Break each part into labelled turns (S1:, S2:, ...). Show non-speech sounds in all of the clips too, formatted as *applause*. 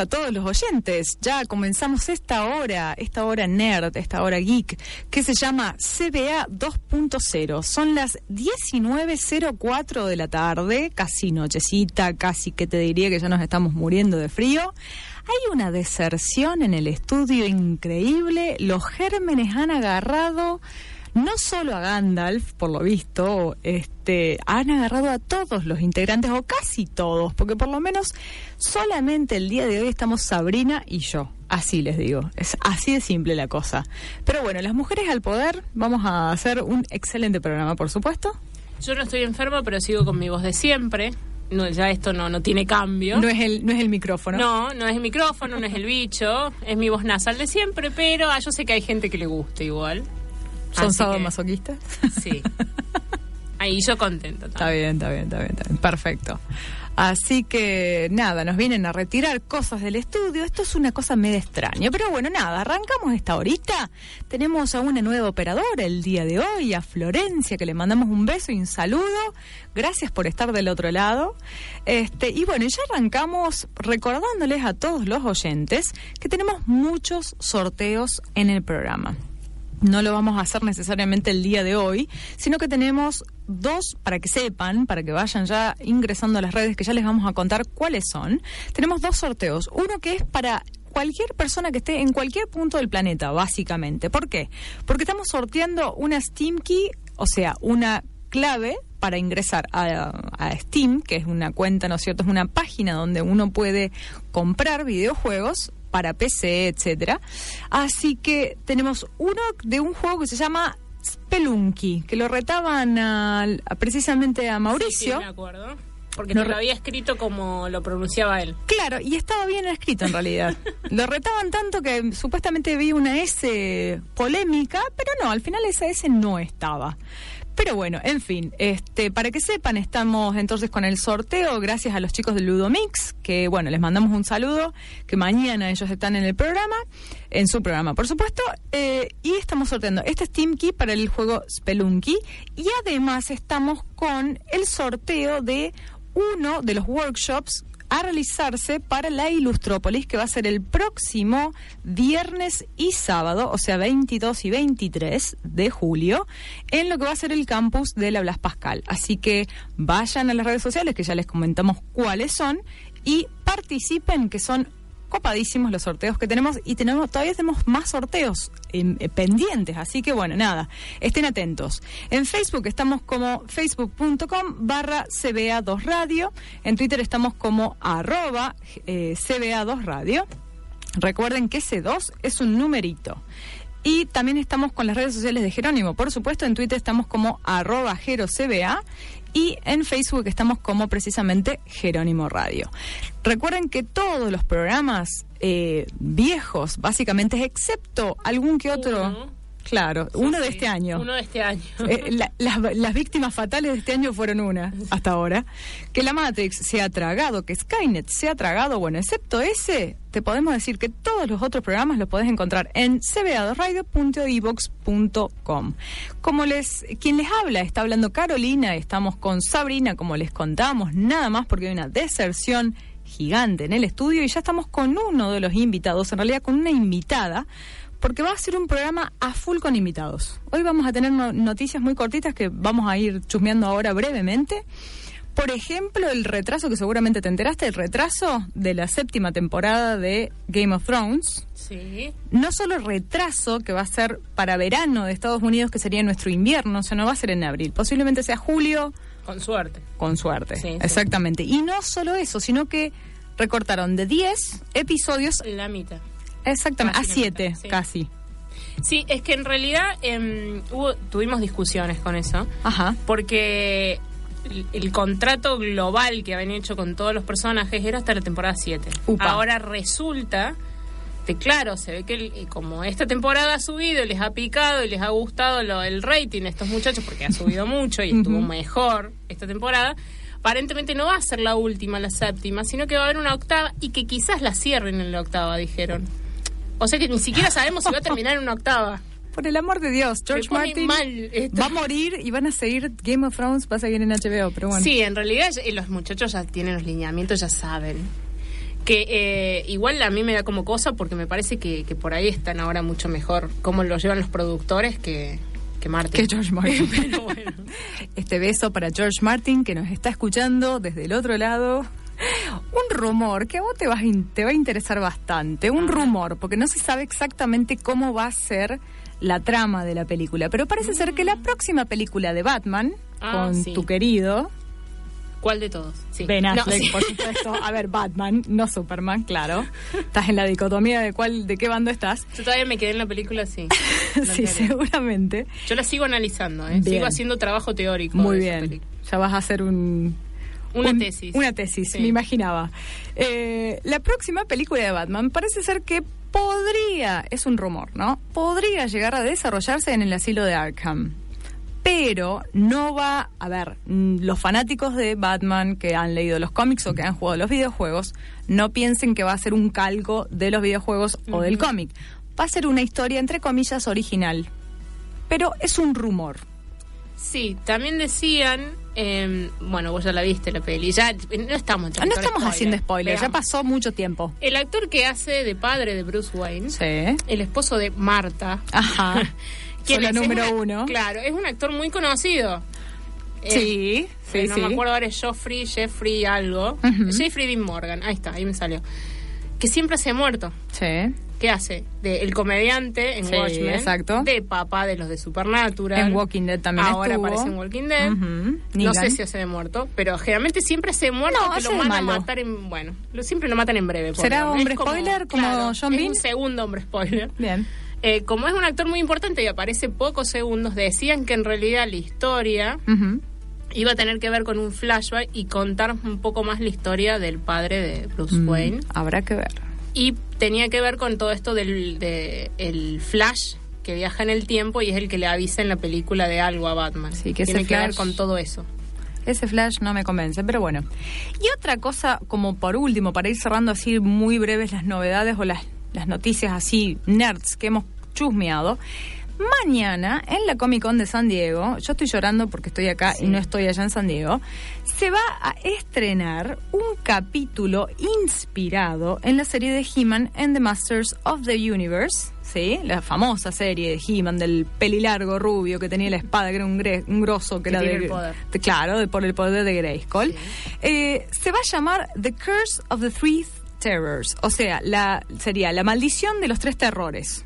S1: A todos los oyentes. Ya comenzamos esta hora, esta hora nerd, esta hora geek, que se llama CBA 2.0. Son las 19.04 de la tarde, casi nochecita, casi que te diría que ya nos estamos muriendo de frío. Hay una deserción en el estudio increíble. Los gérmenes han agarrado no solo a Gandalf, por lo visto, este, han agarrado a todos los integrantes, o casi todos, porque por lo menos solamente el día de hoy estamos Sabrina y yo. Así les digo, es así de simple la cosa. Pero bueno, las mujeres al poder, vamos a hacer un excelente programa, por supuesto.
S2: Yo no estoy enferma, pero sigo con mi voz de siempre. No, ya esto no, no tiene cambio.
S1: No es el, no es el micrófono.
S2: No, no es el micrófono, no es el bicho, es mi voz nasal de siempre, pero ah, yo sé que hay gente que le gusta igual.
S1: ¿Son
S2: Así
S1: sábado
S2: que-
S1: masoquistas?
S2: Sí. Ahí yo contento.
S1: Está bien, está bien, está bien, está bien. Perfecto. Así que nada, nos vienen a retirar cosas del estudio. Esto es una cosa medio extraña. Pero bueno, nada, arrancamos esta horita. Tenemos a una nueva operadora el día de hoy, a Florencia, que le mandamos un beso y un saludo. Gracias por estar del otro lado. Este, y bueno, ya arrancamos recordándoles a todos los oyentes que tenemos muchos sorteos en el programa no lo vamos a hacer necesariamente el día de hoy, sino que tenemos dos, para que sepan, para que vayan ya ingresando a las redes, que ya les vamos a contar cuáles son. Tenemos dos sorteos. Uno que es para cualquier persona que esté en cualquier punto del planeta, básicamente. ¿Por qué? Porque estamos sorteando una Steam Key, o sea, una clave para ingresar a, Steam, que es una cuenta, ¿no es cierto? Es una página donde uno puede comprar videojuegos para PC, etcétera. Así que tenemos uno de un juego que se llama Spelunky, que lo retaban a- precisamente a
S2: Sí,
S1: Mauricio.
S2: sí, me acuerdo. Porque
S1: No
S2: lo había escrito como lo pronunciaba él.
S1: Claro, y estaba bien escrito en realidad. *laughs* Lo retaban tanto que supuestamente vi una S polémica, pero no, al final esa S no estaba. Pero bueno, en fin, este, para que sepan, estamos entonces con el sorteo. Gracias a los chicos de Ludomix, que bueno, les mandamos un saludo, que mañana ellos están en el programa, en su programa, por supuesto, eh, y estamos sorteando. Este Steam Key para el juego Spelunky, y además estamos con el sorteo de uno de los workshops a realizarse para la Ilustrópolis, que va a ser el próximo viernes y sábado, o sea, 22 y 23 de julio, en lo que va a ser el campus de la Blas Pascal. Así que vayan a las redes sociales, que ya les comentamos cuáles son, y participen, que son copadísimos los sorteos que tenemos y tenemos todavía tenemos más sorteos em, eh, pendientes así que bueno nada estén atentos en Facebook estamos como facebook.com barra cba2 radio en Twitter estamos como arroba eh, cba2 radio recuerden que ese 2 es un numerito y también estamos con las redes sociales de Jerónimo. Por supuesto, en Twitter estamos como arroba jerocba y en Facebook estamos como precisamente Jerónimo Radio. Recuerden que todos los programas eh, viejos, básicamente, excepto algún que otro... Claro, uno de este año.
S2: Uno de este año. *laughs*
S1: Eh, la- las, las víctimas fatales de este año fueron una, hasta ahora. Que la Matrix se ha tragado, que Skynet se ha tragado, bueno, excepto ese, te podemos decir que todos los otros programas los podés encontrar en cba2radio.evox.com. Como les, quien les habla, está hablando Carolina, estamos con Sabrina, como les contamos, nada más porque hay una deserción gigante en el estudio y ya estamos con uno de los invitados, en realidad con una invitada, porque va a ser un programa a full con invitados. Hoy vamos a tener no- noticias muy cortitas que vamos a ir chusmeando ahora brevemente. Por ejemplo, el retraso, que seguramente te enteraste, el retraso de la séptima temporada de Game of Thrones.
S2: Sí.
S1: No solo retraso, que va a ser para verano de Estados Unidos, que sería nuestro invierno, o sea, no va a ser en abril, posiblemente sea julio,
S2: Con suerte.
S1: con suerte.
S2: Sí, sí.
S1: Exactamente. Y no solo eso, sino que recortaron de 10 episodios,
S2: La mitad.
S1: Exactamente, a
S2: Casi la
S1: 7
S2: mitad, sí.
S1: casi.
S2: Sí, es que en realidad em, hubo- tuvimos discusiones con eso.
S1: Ajá.
S2: Porque el, el contrato global que habían hecho con todos los personajes era hasta la temporada 7.
S1: Upa.
S2: Ahora resulta que, claro, se ve que el- eh, como esta temporada ha subido y les ha picado y les ha gustado lo- el rating a estos muchachos, porque ha *laughs* subido mucho y estuvo mejor esta temporada, aparentemente no va a ser la última, la séptima, sino que va a haber una octava y que quizás la cierren en la octava, dijeron. O sea que ni siquiera sabemos si va a terminar en una octava. *laughs*
S1: Por el amor de Dios, George Martin va a morir y van a seguir Game of Thrones, va a seguir en HBO, pero bueno.
S2: Sí, en realidad eh, los muchachos ya tienen los lineamientos, ya saben. Que eh, igual a mí me da como cosa porque me parece que, que por ahí están ahora mucho mejor cómo lo llevan los productores que, que Martin.
S1: Que George Martin. *laughs*
S2: Pero bueno.
S1: Este beso para George Martin que nos está escuchando desde el otro lado. Un rumor que a vos te, vas te va a interesar bastante. Un rumor, porque no se sabe exactamente cómo va a ser la trama de la película. Pero parece ser que la próxima película de Batman,
S2: Ah,
S1: con
S2: sí.
S1: tu querido
S2: ¿Cuál de todos? Sí.
S1: Ben
S2: No,
S1: Affleck,
S2: sí.
S1: por supuesto. A ver, Batman, no Superman, claro. Estás en la dicotomía de cuál, de qué bando estás.
S2: Yo todavía me quedé en la película, sí. *laughs*
S1: Sí, seguramente.
S2: Yo la sigo analizando, ¿eh? Sigo haciendo trabajo teórico.
S1: Muy
S2: de
S1: bien. Ya vas a hacer un,
S2: Una
S1: un-
S2: tesis.
S1: Una tesis,
S2: Sí.
S1: me imaginaba. Eh, la próxima película de Batman parece ser que podría, es un rumor, ¿no? Podría llegar a desarrollarse en el asilo de Arkham. Pero no va, a ver, mm, los fanáticos de Batman que han leído los cómics o que han jugado los videojuegos, no piensen que va a ser un calco de los videojuegos o del cómic. Va a ser una historia, entre comillas, original. Pero es un rumor.
S2: Sí, también decían, eh, bueno, vos ya la viste la peli, ya no estamos
S1: Ah, No estamos haciendo spoilers, ya pasó mucho tiempo.
S2: El actor que hace de padre de Bruce Wayne,
S1: Sí.
S2: el esposo de Marta,
S1: Ajá.
S2: ¿quién
S1: Sola
S2: es? Es
S1: número
S2: una-
S1: uno.
S2: Claro, es un actor muy conocido. Eh,
S1: Sí, sí,
S2: eh, no
S1: sí.
S2: me acuerdo ahora, es Joffrey, Jeffrey algo.
S1: Ujú.
S2: Jeffrey Dean Morgan, ahí está, ahí me salió. Que siempre se ha muerto.
S1: Sí.
S2: ¿Qué hace? De el comediante en
S1: Sí,
S2: Watchmen.
S1: exacto.
S2: De papá de los de Supernatural.
S1: En Walking Dead también
S2: Ahora
S1: estuvo.
S2: aparece en Walking Dead. No sé si hace de muerto, pero generalmente siempre hace de muerto
S1: No,
S2: que lo van a matar en. Bueno, lo, siempre lo matan en breve.
S1: ¿Será
S2: hombre.
S1: spoiler como
S2: claro,
S1: John
S2: es
S1: Bean?
S2: un segundo hombre spoiler.
S1: Bien.
S2: Eh, como es un actor muy importante y aparece pocos segundos, decían que en realidad la historia iba a tener que ver con un flashback y contar un poco más la historia del padre de Bruce
S1: Mm,
S2: Wayne.
S1: Habrá que ver.
S2: Y tenía que ver con todo esto del de, el Flash que viaja en el tiempo y es el que le avisa en la película de algo a Batman.
S1: Sí, que
S2: Tiene que ver con todo eso.
S1: Ese flash no me convence, pero bueno. Y otra cosa, como por último, para ir cerrando así muy breves las novedades o las, las noticias así nerds que hemos chusmeado. Mañana, en la Comic Con de San Diego, yo estoy llorando porque estoy acá y no estoy allá en San Diego, se va a estrenar un capítulo inspirado en la serie de He-Man and the Masters of the Universe, ¿sí? La famosa serie de He-Man del pelilargo rubio que tenía la espada, que era un, gre- un grosso, que,
S2: Que
S1: era de,
S2: el poder.
S1: de- claro, de- por el poder de Grayskull. Eh, se va a llamar The Curse of the Three Terrors, o sea, la, sería la maldición de los tres terrores.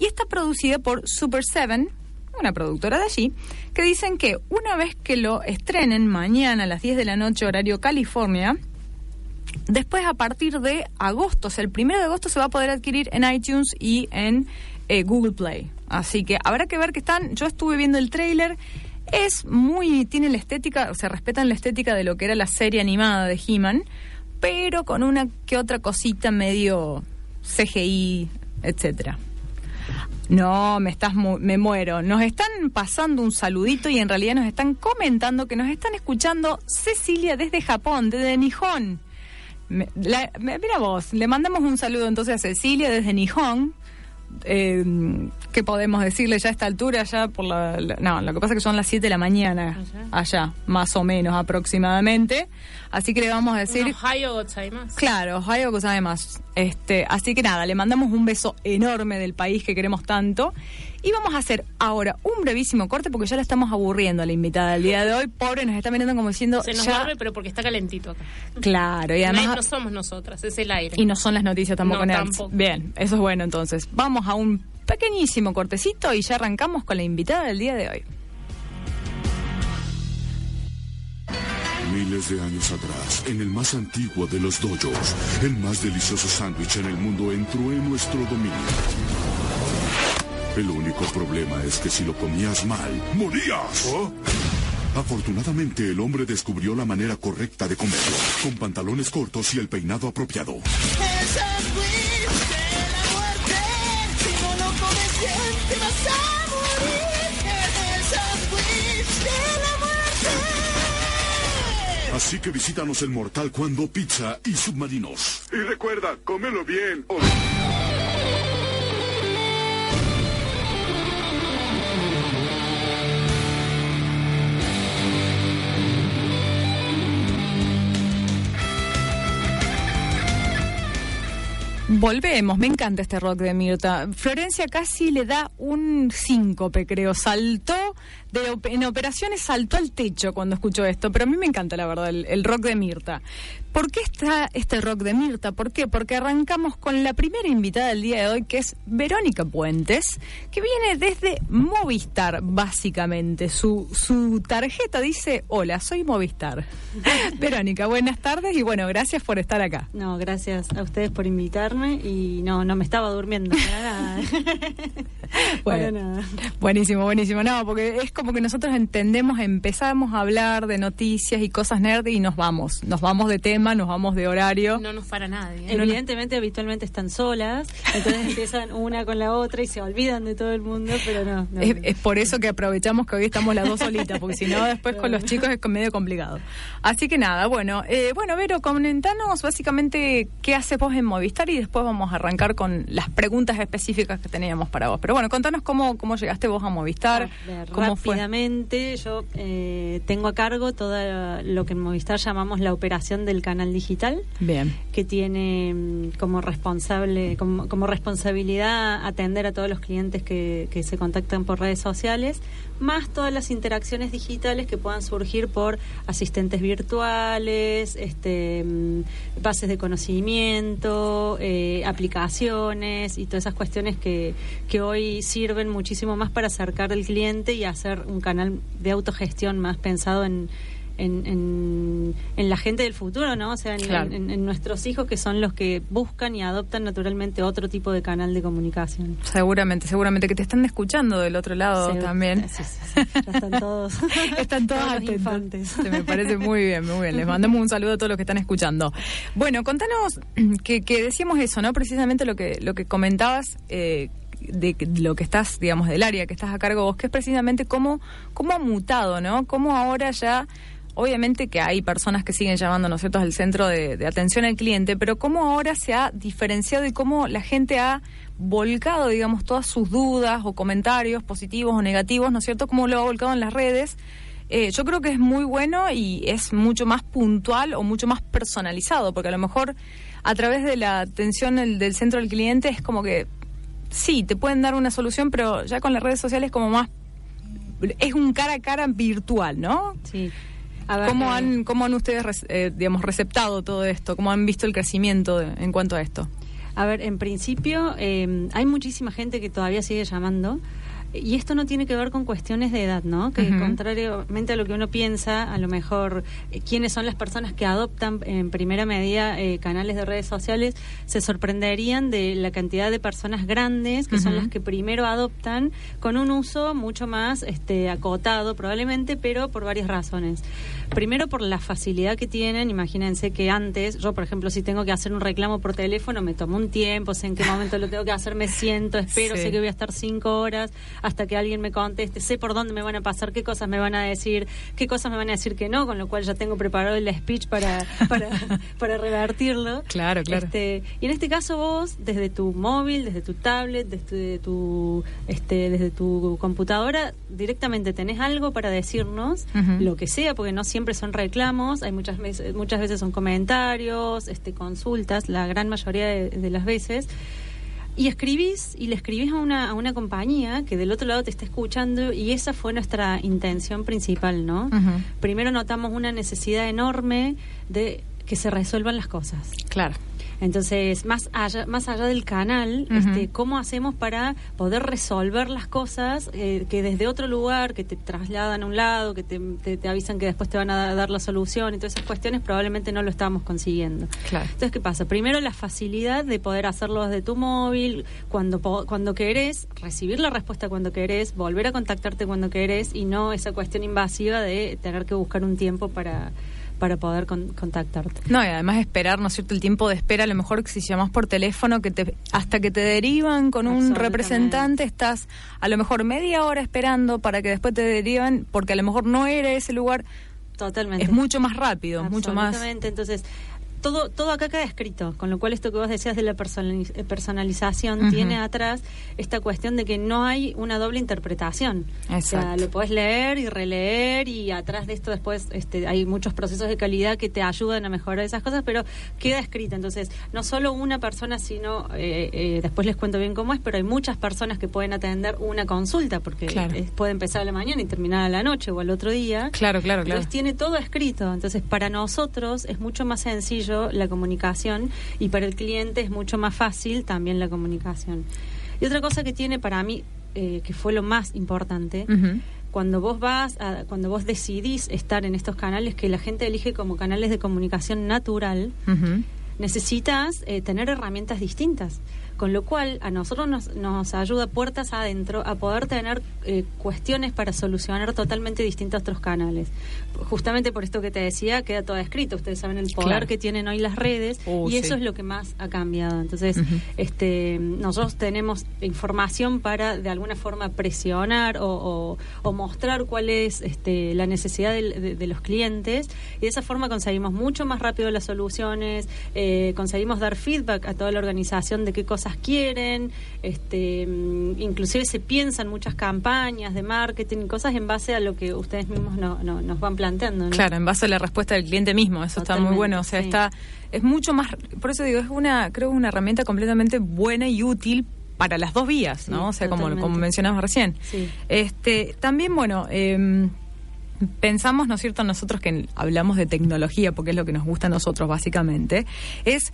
S1: Y está producida por Super Seven, una productora de allí, que dicen que una vez que lo estrenen mañana a las 10 de la noche, horario California, después a partir de agosto, o sea, el primero de agosto se va a poder adquirir en iTunes y en eh, Google Play. Así que habrá que ver que están. Yo estuve viendo el tráiler. Es muy. Tiene la estética, o sea, respetan la estética de lo que era la serie animada de He-Man, pero con una que otra cosita medio CGI, etcétera. No, me estás mu- me muero. Nos están pasando un saludito y en realidad nos están comentando que nos están escuchando Cecilia desde Japón, desde Nihon. Me- la- me- mira vos, le mandamos un saludo entonces a Cecilia desde Nihon, eh, ¿qué podemos decirle ya a esta altura? Ya por la, la- no, lo que pasa es que son las 7 de la mañana allá, más o menos aproximadamente. Así que le vamos a decir...
S2: Ohio gozaimasu.
S1: Claro, Ohio además. Este, así que nada, le mandamos un beso enorme del país que queremos tanto. Y vamos a hacer ahora un brevísimo corte porque ya la estamos aburriendo a la invitada del día de hoy. Pobre, nos está mirando como diciendo.
S2: Se nos
S1: ya-
S2: pero porque está calentito acá.
S1: Claro, y además.
S2: no somos nosotras, es el aire.
S1: Y no son las noticias tampoco,
S2: No, tampoco.
S1: Bien, eso es bueno entonces. Vamos a un pequeñísimo cortecito y ya arrancamos con la invitada del día de hoy.
S3: Miles de años atrás, en el más antiguo de los dojos, el más delicioso sándwich en el mundo entró en nuestro dominio. El único problema es que si lo comías mal, morías. Afortunadamente, el hombre descubrió la manera correcta de comerlo, con pantalones cortos y el peinado apropiado.
S4: El sándwich de la muerte. Si no lo comes bien, te vas a morir. El sándwich de la muerte.
S3: Así que visítanos en Mortal Cuando Pizza y Submarinos.
S5: Y recuerda, cómelo bien.
S1: Volvemos, me encanta este rock de Mirta. Florencia casi le da un síncope, creo. Saltó, de, en operaciones saltó al techo cuando escuchó esto, pero a mí me encanta, la verdad, el, el rock de Mirta. ¿Por qué está este rock de Mirta? ¿Por qué? Porque arrancamos con la primera invitada del día de hoy, que es Verónica Puentes, que viene desde Movistar, básicamente. Su, su tarjeta dice, hola, soy Movistar. *laughs* Verónica, buenas tardes y bueno, gracias por estar acá.
S6: No, gracias a ustedes por invitarme y no, no me estaba durmiendo para nada. *laughs* Para
S1: Bueno,
S6: nada.
S1: buenísimo, buenísimo. No, porque es como que nosotros entendemos, empezamos a hablar de noticias y cosas nerd y nos vamos. Nos vamos de tema, nos vamos de horario.
S2: No nos para nadie. ¿eh?
S6: Evidentemente, habitualmente están solas, entonces empiezan una con la otra y se olvidan de todo el mundo, pero no. no,
S1: Es,
S6: no.
S1: es por eso que aprovechamos que hoy estamos las dos solitas, porque si no, *laughs* después con los chicos es medio complicado. Así que nada, bueno, eh, bueno, Vero, comentanos básicamente qué haces vos en Movistar y después vamos a arrancar con las preguntas específicas que teníamos para vos. Pero bueno, contanos cómo, cómo llegaste vos a Movistar,
S6: A ver,
S1: cómo fue.
S6: rápidamente, yo eh, tengo a cargo todo lo que en Movistar llamamos la operación del canal digital.
S1: Bien.
S6: que tiene mm, como responsable como, como responsabilidad atender a todos los clientes que, que se contactan por redes sociales más todas las interacciones digitales que puedan surgir por asistentes virtuales este mm, bases de conocimiento eh, aplicaciones y todas esas cuestiones que, que hoy sirven muchísimo más para acercar al cliente y hacer un canal de autogestión más pensado en en, en, en la gente del futuro, ¿no? O sea, en,
S1: Claro.
S6: en- en nuestros hijos que son los que buscan y adoptan naturalmente otro tipo de canal de comunicación.
S1: Seguramente, seguramente que te están escuchando del otro lado también.
S6: sí, sí, sí. Ya están todos. *laughs*
S1: Están todos
S6: todos los infantes.
S1: Se me parece muy bien, muy bien. Les mandamos un saludo a todos los que están escuchando. Bueno, contanos *clears throat* que, que decíamos eso, ¿no? Precisamente lo que, lo que comentabas. eh, de lo que estás, digamos, del área que estás a cargo vos, que es precisamente cómo, cómo ha mutado, ¿no? Cómo ahora ya, obviamente que hay personas que siguen llamando, ¿no es cierto?, al centro de, atención al cliente, pero cómo ahora se ha diferenciado y cómo la gente ha volcado, digamos, todas sus dudas o comentarios positivos o negativos, ¿no es cierto?, cómo lo ha volcado en las redes. Eh, yo creo que es muy bueno y es mucho más puntual o mucho más personalizado, porque a lo mejor a través de la atención del, del centro del cliente es como que sí, te pueden dar una solución, pero ya con las redes sociales es como más es un cara a cara virtual, ¿no?
S6: Sí. Ver,
S1: ¿Cómo han, cómo han ustedes, eh, digamos, receptado todo esto? ¿Cómo han visto el crecimiento de- en cuanto a esto?
S6: A ver, en principio eh, hay muchísima gente que todavía sigue llamando. Y esto no tiene que ver con cuestiones de edad, ¿no? Que contrariamente a lo que uno piensa, a lo mejor eh, quiénes son las personas que adoptan en primera medida eh, canales de redes sociales, se sorprenderían de la cantidad de personas grandes que son las que primero adoptan con un uso mucho más este, acotado probablemente, pero por varias razones. Primero por la facilidad que tienen, imagínense que antes, yo por ejemplo, si tengo que hacer un reclamo por teléfono, me tomo un tiempo, sé en qué momento lo tengo que hacer, me siento, espero,
S1: Sí.
S6: sé que voy a estar cinco horas. Hasta que alguien me conteste, sé por dónde me van a pasar, qué cosas me van a decir, qué cosas me van a decir que no, con lo cual ya tengo preparado el speech para, *laughs* para, para revertirlo.
S1: Claro, claro.
S6: Este, y en este caso vos, desde tu móvil, desde tu tablet, desde tu, este, desde tu computadora, directamente tenés algo para decirnos, lo que sea, porque no siempre son reclamos, hay muchas veces, muchas veces son comentarios, este, consultas, la gran mayoría de, de las veces. Y escribís, y le escribís a una, a una compañía que del otro lado te está escuchando, y esa fue nuestra intención principal, ¿no? Primero notamos una necesidad enorme de que se resuelvan las cosas.
S1: Claro.
S6: Entonces, más allá, más allá del canal, este, ¿cómo hacemos para poder resolver las cosas eh, que desde otro lugar, que te trasladan a un lado, que te, te- te avisan que después te van a dar la solución y todas esas cuestiones, probablemente no lo estábamos consiguiendo.
S1: Claro.
S6: Entonces, ¿qué pasa? Primero, la facilidad de poder hacerlo desde tu móvil, cuando, cuando querés, recibir la respuesta cuando querés, volver a contactarte cuando querés y no esa cuestión invasiva de tener que buscar un tiempo para, para poder con- contactarte.
S1: No, y además esperar, ¿no es cierto? El tiempo de espera, a lo mejor que si llamas por teléfono, que te, hasta que te derivan con un representante, estás a lo mejor media hora esperando para que después te derivan, porque a lo mejor no era ese lugar.
S6: Totalmente.
S1: Es mucho más rápido, mucho más.
S6: Entonces, todo, todo acá queda escrito, con lo cual esto que vos decías de la eh, personalización tiene atrás esta cuestión de que no hay una doble interpretación. O sea, lo podés leer y releer y atrás de esto después este, hay muchos procesos de calidad que te ayudan a mejorar esas cosas, pero queda escrito. Entonces, no solo una persona, sino, eh, eh, después les cuento bien cómo es, pero hay muchas personas que pueden atender una consulta, porque
S1: Claro.
S6: puede empezar a la mañana y terminar a la noche o al otro día.
S1: Claro, claro, claro.
S6: Entonces tiene todo escrito. Entonces para nosotros es mucho más sencillo la comunicación y para el cliente es mucho más fácil también la comunicación. Y otra cosa que tiene para mí, eh, que fue lo más importante, cuando vos vas, a- cuando vos decidís estar en estos canales que la gente elige como canales de comunicación natural, necesitas eh, tener herramientas distintas. Con lo cual, a nosotros nos, nos ayuda puertas adentro a poder tener eh, cuestiones para solucionar totalmente distintos otros canales. Justamente por esto que te decía, queda todo escrito. Ustedes saben el poder
S1: Claro.
S6: que tienen hoy las redes
S1: Uh,
S6: y eso es lo que más ha cambiado. Entonces, este, nosotros tenemos información para de alguna forma presionar o, o- o mostrar cuál es este, la necesidad de, de los clientes y de esa forma conseguimos mucho más rápido las soluciones, eh, conseguimos dar feedback a toda la organización de qué cosas quieren, este, mm, inclusive se piensan muchas campañas de marketing cosas en base a lo que ustedes mismos no- no- nos van planteando. ¿no?
S1: Claro, en base a la respuesta del cliente mismo, eso está muy bueno, o sea,
S6: sí.
S1: está es mucho más, por eso digo, es una creo una herramienta completamente buena y útil para las dos vías,
S6: Sí,
S1: ¿no? O sea, como, como mencionabas recién.
S6: Sí.
S1: Este, también, bueno, eh, pensamos, ¿no es cierto?, nosotros que hablamos de tecnología, porque es lo que nos gusta a nosotros, básicamente, es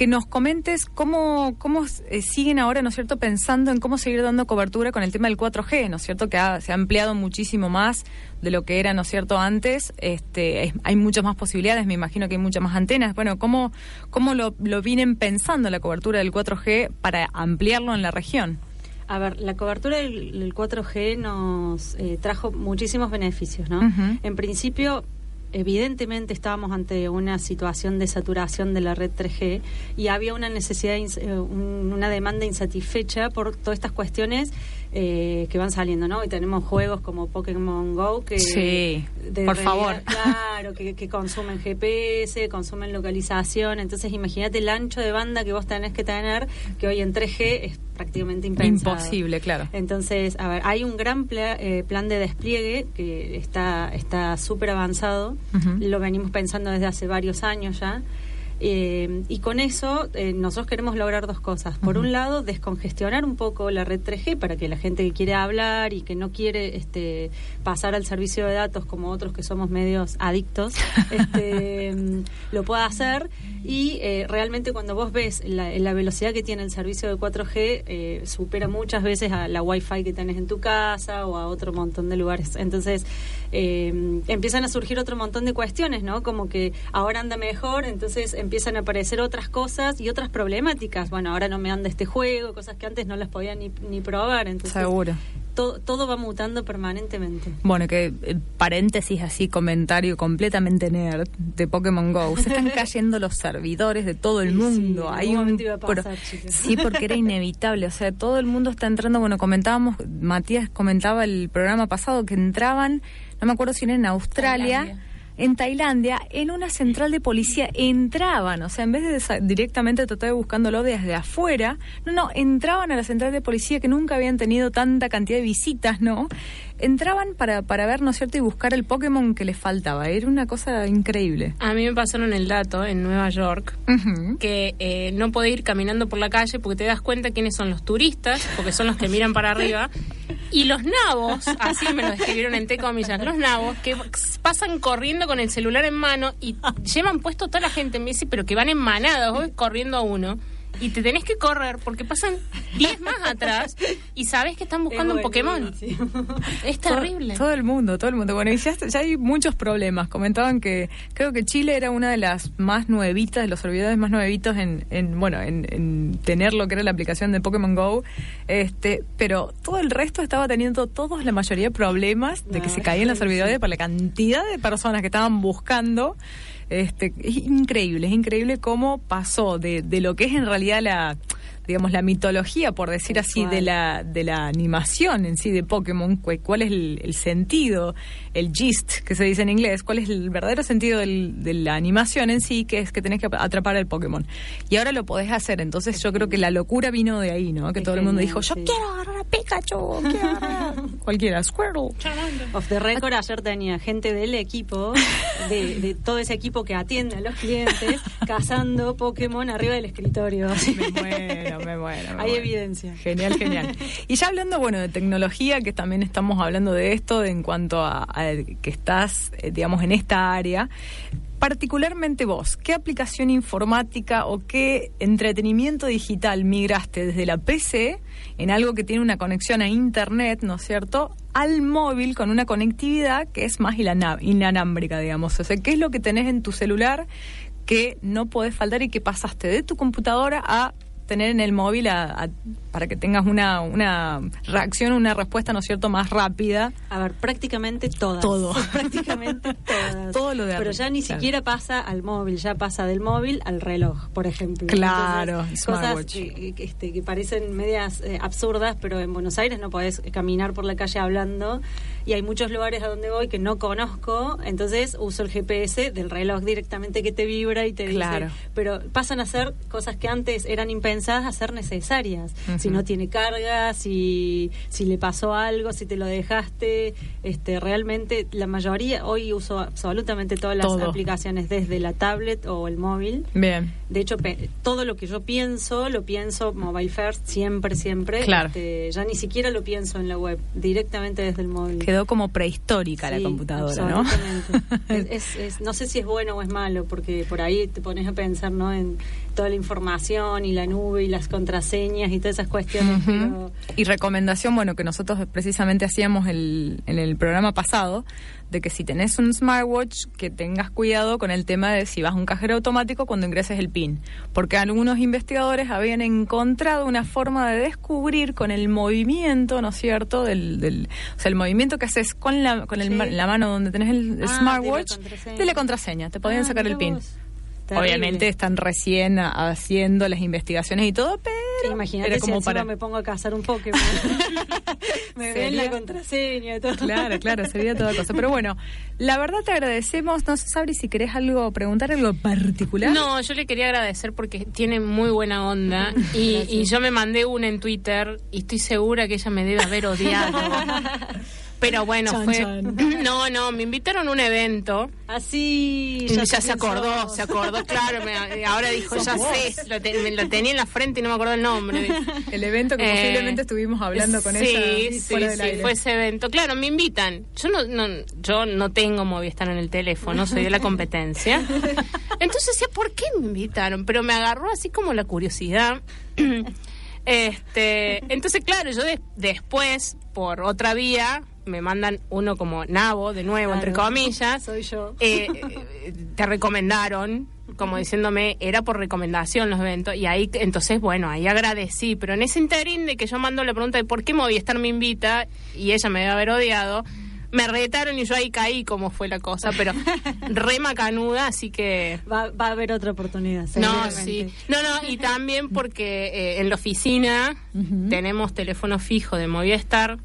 S1: que nos comentes cómo, cómo eh, siguen ahora, ¿no es cierto?, pensando en cómo seguir dando cobertura con el tema del 4G, ¿no es cierto?, que ha- se ha ampliado muchísimo más de lo que era, ¿no es cierto?, antes. Este, es- hay muchas más posibilidades, me imagino que hay muchas más antenas. Bueno, ¿cómo, cómo lo, lo vienen pensando la cobertura del 4G para ampliarlo en la región?
S6: A ver, la cobertura del, del 4G nos eh, trajo muchísimos beneficios, ¿no? En principio, evidentemente estábamos ante una situación de saturación de la red 3G y había una necesidad, eh, un- una demanda insatisfecha por todas estas cuestiones eh, que van saliendo, ¿no? Y tenemos juegos como Pokémon Go que...
S1: Sí,
S6: de
S1: por
S6: realidad,
S1: favor.
S6: Claro, que, que consumen GPS, consumen localización. Entonces, imagínate el ancho de banda que vos tenés que tener, que hoy en 3G es prácticamente impensado.
S1: Imposible, claro.
S6: Entonces, a ver, hay un gran pla- eh, plan de despliegue que está está súper avanzado.
S1: Ujú.
S6: Lo venimos pensando desde hace varios años ya. Eh, y con eso eh, nosotros queremos lograr dos cosas. Por un lado, descongestionar un poco la red 3G para que la gente que quiere hablar y que no quiere este, pasar al servicio de datos como otros que somos medios adictos, *laughs* este, mm, lo pueda hacer. Y eh, realmente cuando vos ves la, la velocidad que tiene el servicio de 4G, eh, supera muchas veces a la Wi-Fi que tenés en tu casa o a otro montón de lugares. Entonces, eh, empiezan a surgir otro montón de cuestiones, ¿no? Como que ahora anda mejor, entonces empiezan a aparecer otras cosas y otras problemáticas. Bueno, ahora no me anda este juego, cosas que antes no las podía ni, ni probar. Entonces,
S1: Seguro.
S6: to- todo va mutando permanentemente.
S1: Bueno, que eh, paréntesis así, comentario completamente nerd de Pokémon Go. Se están *laughs* cayendo los servidores de todo el
S6: Sí,
S1: mundo.
S6: sí,
S1: Hay un
S6: iba a pasar.
S1: Sí, porque era inevitable. O sea, todo el mundo está entrando. Bueno, comentábamos, Matías comentaba el programa pasado que entraban, no me acuerdo si era en Australia.
S2: Tailandia.
S1: En Tailandia, en una central de policía entraban, o sea, en vez de directamente tratar de buscándolo desde afuera, no, no, entraban a la central de policía que nunca habían tenido tanta cantidad de visitas, ¿no? Entraban para, para ver, ¿no es cierto?, y buscar el Pokémon que les faltaba. Era una cosa increíble.
S2: A mí me pasaron el dato en Nueva York que eh, no podés ir caminando por la calle porque te das cuenta quiénes son los turistas, porque son los que miran para arriba, y los nabos, así me lo describieron entre comillas, los nabos que pasan corriendo con el celular en mano y llevan puesto toda la gente, me dice, pero que van en manadas, ves corriendo a uno. Y te tenés que correr porque pasan 10 más atrás y sabes que están buscando un Pokémon. Es terrible.
S1: Todo, todo el mundo, todo el mundo. Bueno, y ya, ya hay muchos problemas. Comentaban que creo que Chile era una de las más nuevitas, de los servidores más nuevitos en, en bueno, en, en tener lo que era la aplicación de Pokémon Go. Este, pero todo el resto estaba teniendo todos, la mayoría, problemas de que
S6: No,
S1: se caían los
S6: sí.
S1: servidores por la cantidad de personas que estaban buscando. Este, es increíble, es increíble cómo pasó de, de lo que es en realidad la digamos la mitología por decir así de la de la animación en sí de Pokémon cu- cuál es el, el sentido el gist que se dice en inglés cuál es el verdadero sentido del- de la animación en sí que es que tenés que atrapar al Pokémon y ahora lo podés hacer entonces yo creo que la locura vino de ahí no que
S6: Es
S1: todo el mundo dijo yo
S6: sí.
S1: quiero agarrar a Pikachu quiero agarrar *laughs* cualquiera Squirtle
S6: Off the record, ayer tenía gente del equipo, de, de todo ese equipo que atiende a los clientes, cazando Pokémon arriba del escritorio. *laughs*
S1: me muero, me muero. me
S6: Hay
S1: muero.
S6: evidencia.
S1: Genial, genial. Y ya hablando, bueno, de tecnología, que también estamos hablando de esto en cuanto a, a que estás, eh, digamos, en esta área. Particularmente vos, ¿qué aplicación informática o qué entretenimiento digital migraste desde la PC en algo que tiene una conexión a Internet, ¿no es cierto?, al móvil con una conectividad que es más inalámbrica, digamos. O sea, ¿qué es lo que tenés en tu celular que no podés faltar y que pasaste de tu computadora a tener en el móvil a- a- para que tengas una, una reacción, una respuesta, ¿no es cierto?, más rápida.
S6: A ver, prácticamente todas.
S1: Todo. *laughs*
S6: prácticamente todas.
S1: Todo lo de
S6: Pero ya ni
S1: claro.
S6: siquiera pasa al móvil, ya pasa del móvil al reloj, por ejemplo.
S1: Claro,
S6: Entonces, cosas que, este, que parecen medias eh, absurdas, pero en Buenos Aires no podés caminar por la calle hablando y hay muchos lugares a donde voy que no conozco, entonces uso el GPS del reloj directamente que te vibra y te
S1: Claro.
S6: dice, pero pasan a ser cosas que antes eran impensadas a ser necesarias. Si no tiene carga, si, si le pasó algo, si te lo dejaste, este realmente la mayoría, hoy uso absolutamente todas las
S1: Todo.
S6: aplicaciones desde la tablet o el móvil.
S1: Bien.
S6: De hecho, pe- todo lo que yo pienso, lo pienso mobile first, siempre, siempre.
S1: Claro.
S6: Este, ya ni siquiera lo pienso en la web, directamente desde el móvil.
S1: Quedó como prehistórica la computadora, ¿no? *laughs*
S6: es, es- no sé si es bueno o es malo, porque por ahí te pones a pensar ¿no? en toda la información y la nube y las contraseñas y todas esas cuestiones. Pero-
S1: Y recomendación, bueno, que nosotros precisamente hacíamos el, en el programa pasado, de que si tenés un smartwatch, que tengas cuidado con el tema de si vas a un cajero automático cuando ingreses el PIN. Porque algunos investigadores habían encontrado una forma de descubrir con el movimiento, ¿no es cierto? Del, del, o sea, el movimiento que haces con la, con el
S6: Sí.
S1: la mano donde tenés el, el
S6: Ah,
S1: smartwatch,
S6: de la contraseña.
S1: Te podían
S6: Ah,
S1: sacar el PIn.
S6: vos. Terrible.
S1: Obviamente están recién haciendo las investigaciones y todo, pero
S6: Imagínate si
S1: como
S6: encima
S1: para
S6: me pongo a cazar un Pokémon. *laughs* me ven la contraseña y todo.
S1: Claro, claro, sería toda cosa. Pero bueno, la verdad te agradecemos. No sé, Sabri, si querés algo, preguntar algo particular.
S2: No, yo le quería agradecer porque tiene muy buena onda *laughs* y, y yo me mandé una en Twitter y estoy segura que ella me debe haber odiado. *laughs* Pero bueno,
S1: Chan,
S2: fue...
S1: chan. *laughs*
S2: No, no, me invitaron a un evento
S6: Así.
S2: y ya, se acordó,
S6: sos.
S2: se acordó, claro. me- ahora *laughs* dijo, ya sé, lo, te- me lo tenía en la frente y no me acuerdo el nombre. *laughs*
S1: El evento que
S2: Eh,
S1: posiblemente estuvimos hablando con
S2: sí,
S1: ella
S2: Sí,
S1: fuera del
S2: sí,
S1: aire.
S2: fue ese evento. Claro, me invitan. Yo no, no, yo no tengo Movistar en el teléfono, soy de la competencia. Entonces decía, ¿por qué me invitaron? Pero me agarró así como la curiosidad. *clears throat* Este, entonces, claro, yo de- después, por otra vía, me mandan uno como nabo, de nuevo, entre comillas. *laughs*
S6: Soy yo.
S2: Eh, eh, te recomendaron como diciéndome, era por recomendación los eventos, y ahí, entonces, bueno, ahí agradecí, pero en ese interín de que yo mando la pregunta de por qué Movistar me invita, y ella me debe haber odiado, me retaron y yo ahí caí como fue la cosa, pero *laughs* re macanuda, así que...
S6: Va, va a haber otra oportunidad.
S2: No, sí. No, no, y también porque eh, en la oficina tenemos teléfono fijo de Movistar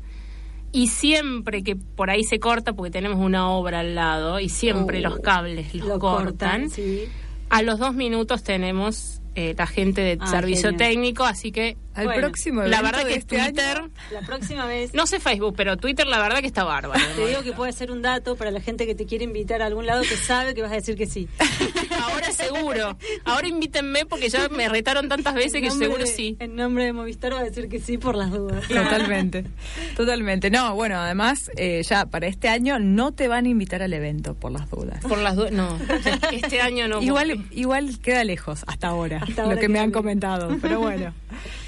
S2: y siempre que por ahí se corta, porque tenemos una obra al lado y siempre
S6: Oh,
S2: los cables los
S6: lo
S2: cortan,
S6: cortan, sí.
S2: a los dos minutos tenemos eh, la gente de
S6: Ah,
S2: servicio
S6: genial.
S2: técnico, así que
S1: Al
S6: Bueno,
S1: próximo
S2: la
S1: evento
S2: verdad que
S1: este
S2: Twitter,
S1: año,
S6: La próxima vez
S2: no sé Facebook, pero Twitter la verdad que está bárbaro.
S6: te digo que puede ser un dato para la gente que te quiere invitar a algún lado que sabe que vas a decir que sí. *laughs*
S2: Ahora seguro. Ahora invítenme porque ya me retaron tantas veces que seguro
S6: de-
S2: sí.
S6: En nombre de Movistar va a decir que sí por las dudas.
S1: Totalmente, totalmente. No, bueno, además, eh, ya para este año no te van a invitar al evento, por las dudas.
S2: Por las dudas, no. Este año no.
S1: Igual, igual queda lejos hasta ahora,
S6: Hasta
S1: lo que me han comentado. Pero bueno. *laughs*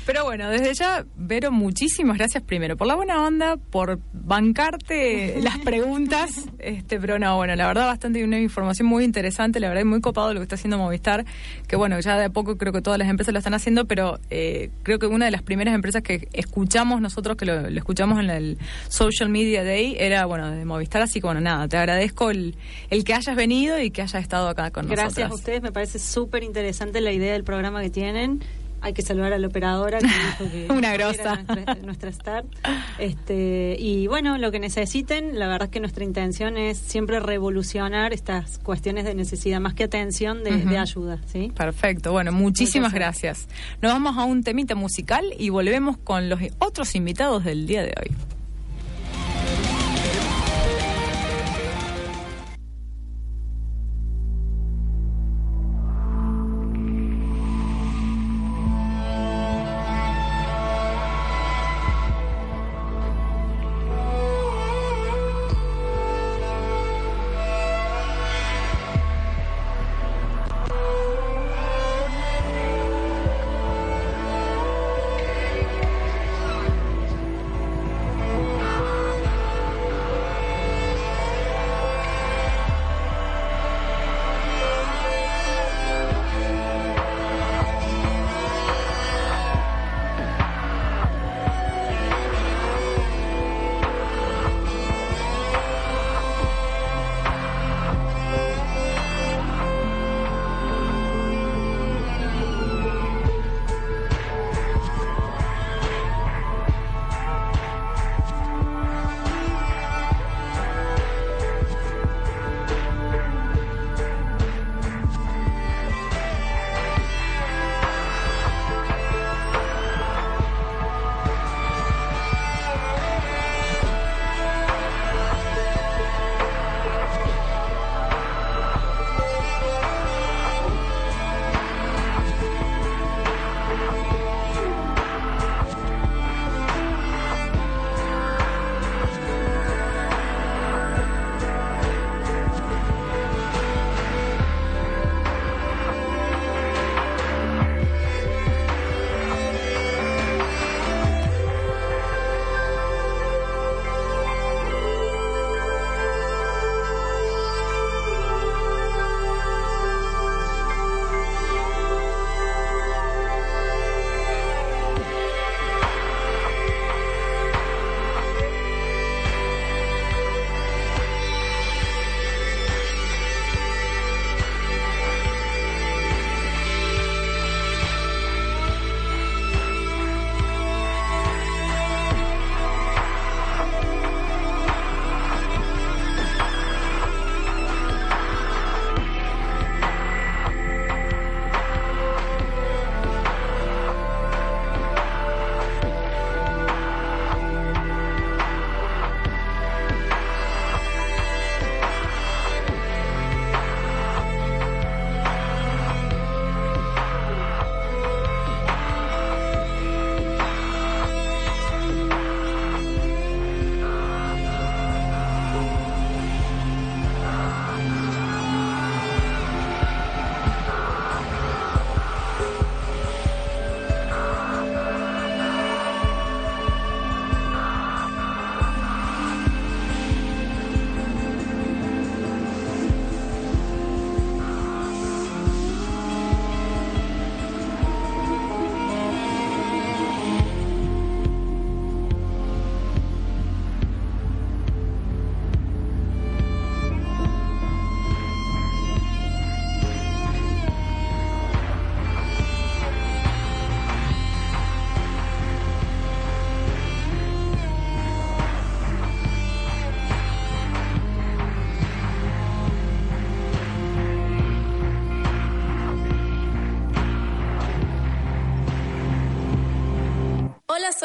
S1: Pero bueno, desde ya, Vero, muchísimas gracias primero por la buena onda, por bancarte *laughs* las preguntas. Este, pero no, bueno, la verdad bastante una información muy interesante, la verdad muy copado lo que está haciendo Movistar, que bueno, ya de a poco creo que todas las empresas lo están haciendo, pero eh, creo que una de las primeras empresas que escuchamos nosotros, que lo, lo escuchamos en el Social Media Day, era bueno, de Movistar, así que bueno, nada, te agradezco el, el que hayas venido y que hayas estado acá con
S6: Gracias
S1: nosotros.
S6: a ustedes, me parece súper interesante la idea del programa que tienen. Hay que saludar a la operadora que dijo que *laughs*
S1: Una grosa.
S6: nuestra, nuestra star. Este, y bueno, lo que necesiten, la verdad es que nuestra intención es siempre revolucionar estas cuestiones de necesidad, más que atención, de, ayuda. ¿sí?
S1: Perfecto, bueno, muchísimas
S6: Muchas
S1: gracias. Nos vamos a un temita musical y volvemos con los otros invitados del día de hoy.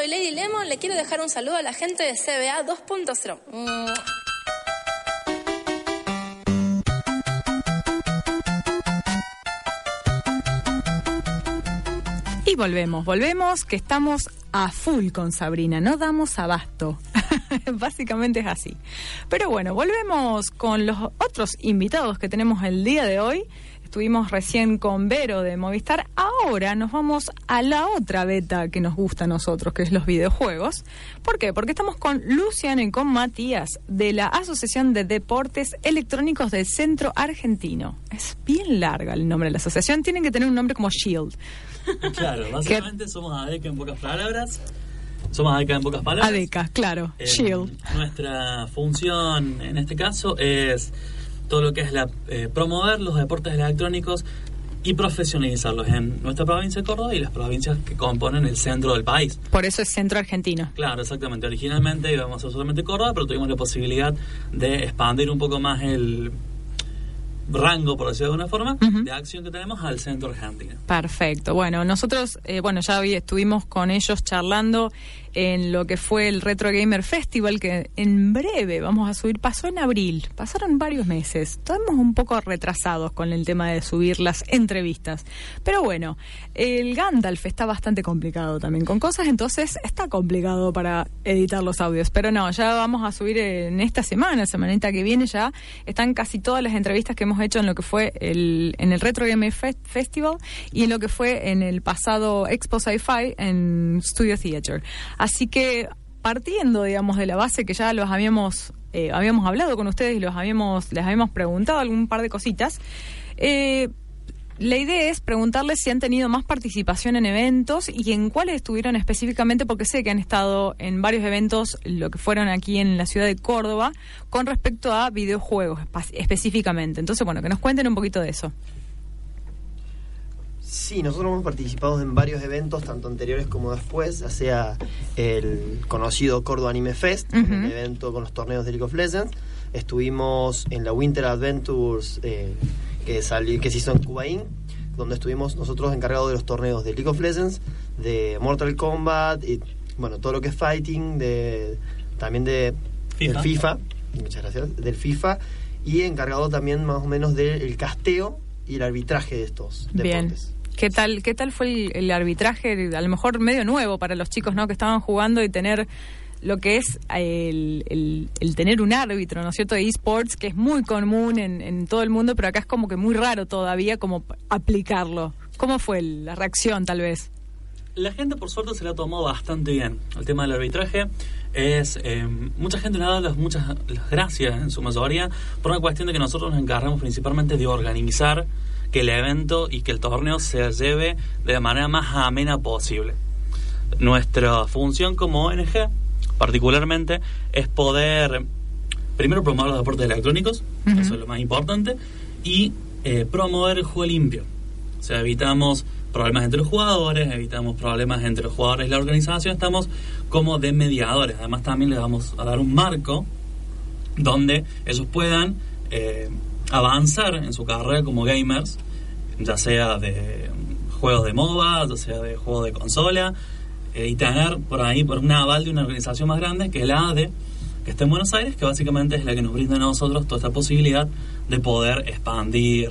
S7: Lady Lemon. Le quiero dejar un saludo a la gente de CBA 2.0. Mm.
S1: Y volvemos, volvemos, que estamos a full con Sabrina, no damos abasto. *laughs* Básicamente es así. Pero bueno, volvemos con los otros invitados que tenemos el día de hoy. Estuvimos recién con Vero de Movistar. Ahora nos vamos a la otra beta que nos gusta a nosotros, que es los videojuegos. ¿Por qué? Porque estamos con Luciano y con Matías de la Asociación de Deportes Electrónicos del Centro Argentino. Es bien larga el nombre de la asociación. Tienen que tener un nombre como Shield.
S8: Claro, *laughs* básicamente somos ADECA en pocas palabras. Somos ADECA en pocas palabras.
S1: ADECA, claro.
S8: Eh,
S1: Shield.
S8: Nuestra función en este caso es todo lo que es la eh, promover los deportes electrónicos y profesionalizarlos en nuestra provincia de Córdoba y las provincias que componen el centro del país.
S1: Por eso es Centro Argentino.
S8: Claro, exactamente. Originalmente íbamos a ser solamente Córdoba, pero tuvimos la posibilidad de expandir un poco más el rango, por decirlo de alguna forma, de acción que tenemos al centro argentino.
S1: Perfecto. Bueno, nosotros, eh, bueno, ya hoy estuvimos con ellos charlando en lo que fue el Retro Gamer Festival, que en breve vamos a subir. Pasó en abril, pasaron varios meses. Estamos un poco retrasados con el tema de subir las entrevistas. Pero bueno, el Gandalf está bastante complicado también con cosas, entonces está complicado para editar los audios. Pero no, ya vamos a subir en esta semana, semanita que viene ya. Están casi todas las entrevistas que hemos hecho en lo que fue el, en el Retro Gamer Fe- Festival y en lo que fue en el pasado Expo Sci-Fi en Studio Theater. Así que partiendo, digamos, de la base que ya los habíamos, eh, habíamos hablado con ustedes y los habíamos, les habíamos preguntado algún par de cositas, eh, la idea es preguntarles si han tenido más participación en eventos y en cuáles estuvieron específicamente, porque sé que han estado en varios eventos, lo que fueron aquí en la ciudad de Córdoba, con respecto a videojuegos específicamente. Entonces, bueno, que nos cuenten un poquito de eso.
S9: Sí, nosotros hemos participado en varios eventos, tanto anteriores como después, ya sea el conocido Córdoba Anime Fest, el evento con los torneos de League of Legends. Estuvimos en la Winter Adventures eh, que, salió, que se hizo en Cubaín, donde estuvimos nosotros encargados de los torneos de League of Legends, de Mortal Kombat, y bueno, todo lo que es fighting, de, también de
S8: FIFA.
S9: del FIFA, muchas gracias, del FIFA, y encargado también más o menos del casteo y el arbitraje de estos
S1: Bien. ¿Qué tal, ¿Qué tal fue el, arbitraje? A lo mejor medio nuevo para los chicos ¿no? que estaban jugando y tener lo que es el, tener un árbitro, ¿no es cierto? De esports, que es muy común en, en todo el mundo, pero acá es como que muy raro todavía como aplicarlo. ¿Cómo fue la reacción, tal vez?
S8: La gente, por suerte, se la ha tomado bastante bien. El tema del arbitraje es. eh, mucha gente le ha dado las, muchas las gracias, en su mayoría, por una cuestión de que nosotros nos encargamos principalmente de organizar que el evento y que el torneo se lleve de la manera más amena posible. Nuestra función como ONG, particularmente, es poder. Primero, promover los deportes electrónicos, eso es lo más importante, y eh, promover el juego limpio. O sea, evitamos problemas entre los jugadores, evitamos problemas entre los jugadores y la organización, estamos como de mediadores. Además también les vamos a dar un marco donde ellos puedan eh, avanzar en su carrera como gamers, ya sea de juegos de MOBA, ya sea de juegos de consola, eh, y tener por ahí por un aval de una organización más grande que es la ADE, que está en Buenos Aires, que básicamente es la que nos brinda a nosotros toda esta posibilidad de poder expandir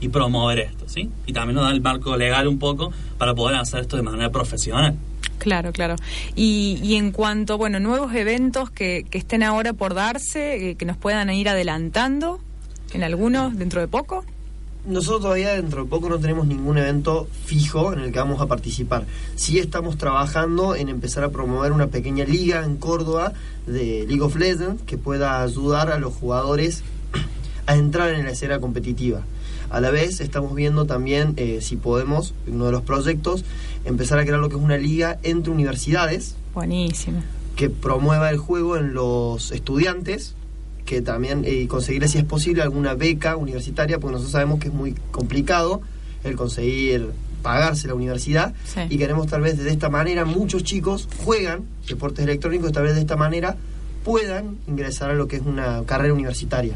S8: y promover esto, ¿sí? Y también nos da el marco legal un poco para poder hacer esto de manera profesional.
S1: Claro, claro. Y, y en cuanto, bueno, nuevos eventos que, que estén ahora por darse, eh, que nos puedan ir adelantando en algunos dentro de poco.
S9: Nosotros todavía dentro de poco no tenemos ningún evento fijo en el que vamos a participar. Sí estamos trabajando en empezar a promover una pequeña liga en Córdoba de League of Legends que pueda ayudar a los jugadores *clears throat* a entrar en la escena competitiva. A la vez estamos viendo también eh, si podemos, uno de los proyectos, empezar a crear lo que es una liga entre universidades
S1: Buenísimo.
S9: que promueva el juego en los estudiantes, que también eh, conseguir si es posible alguna beca universitaria, porque nosotros sabemos que es muy complicado el conseguir pagarse la universidad
S1: Sí.
S9: y queremos tal vez de esta manera muchos chicos juegan deportes electrónicos y tal vez de esta manera puedan ingresar a lo que es una carrera universitaria.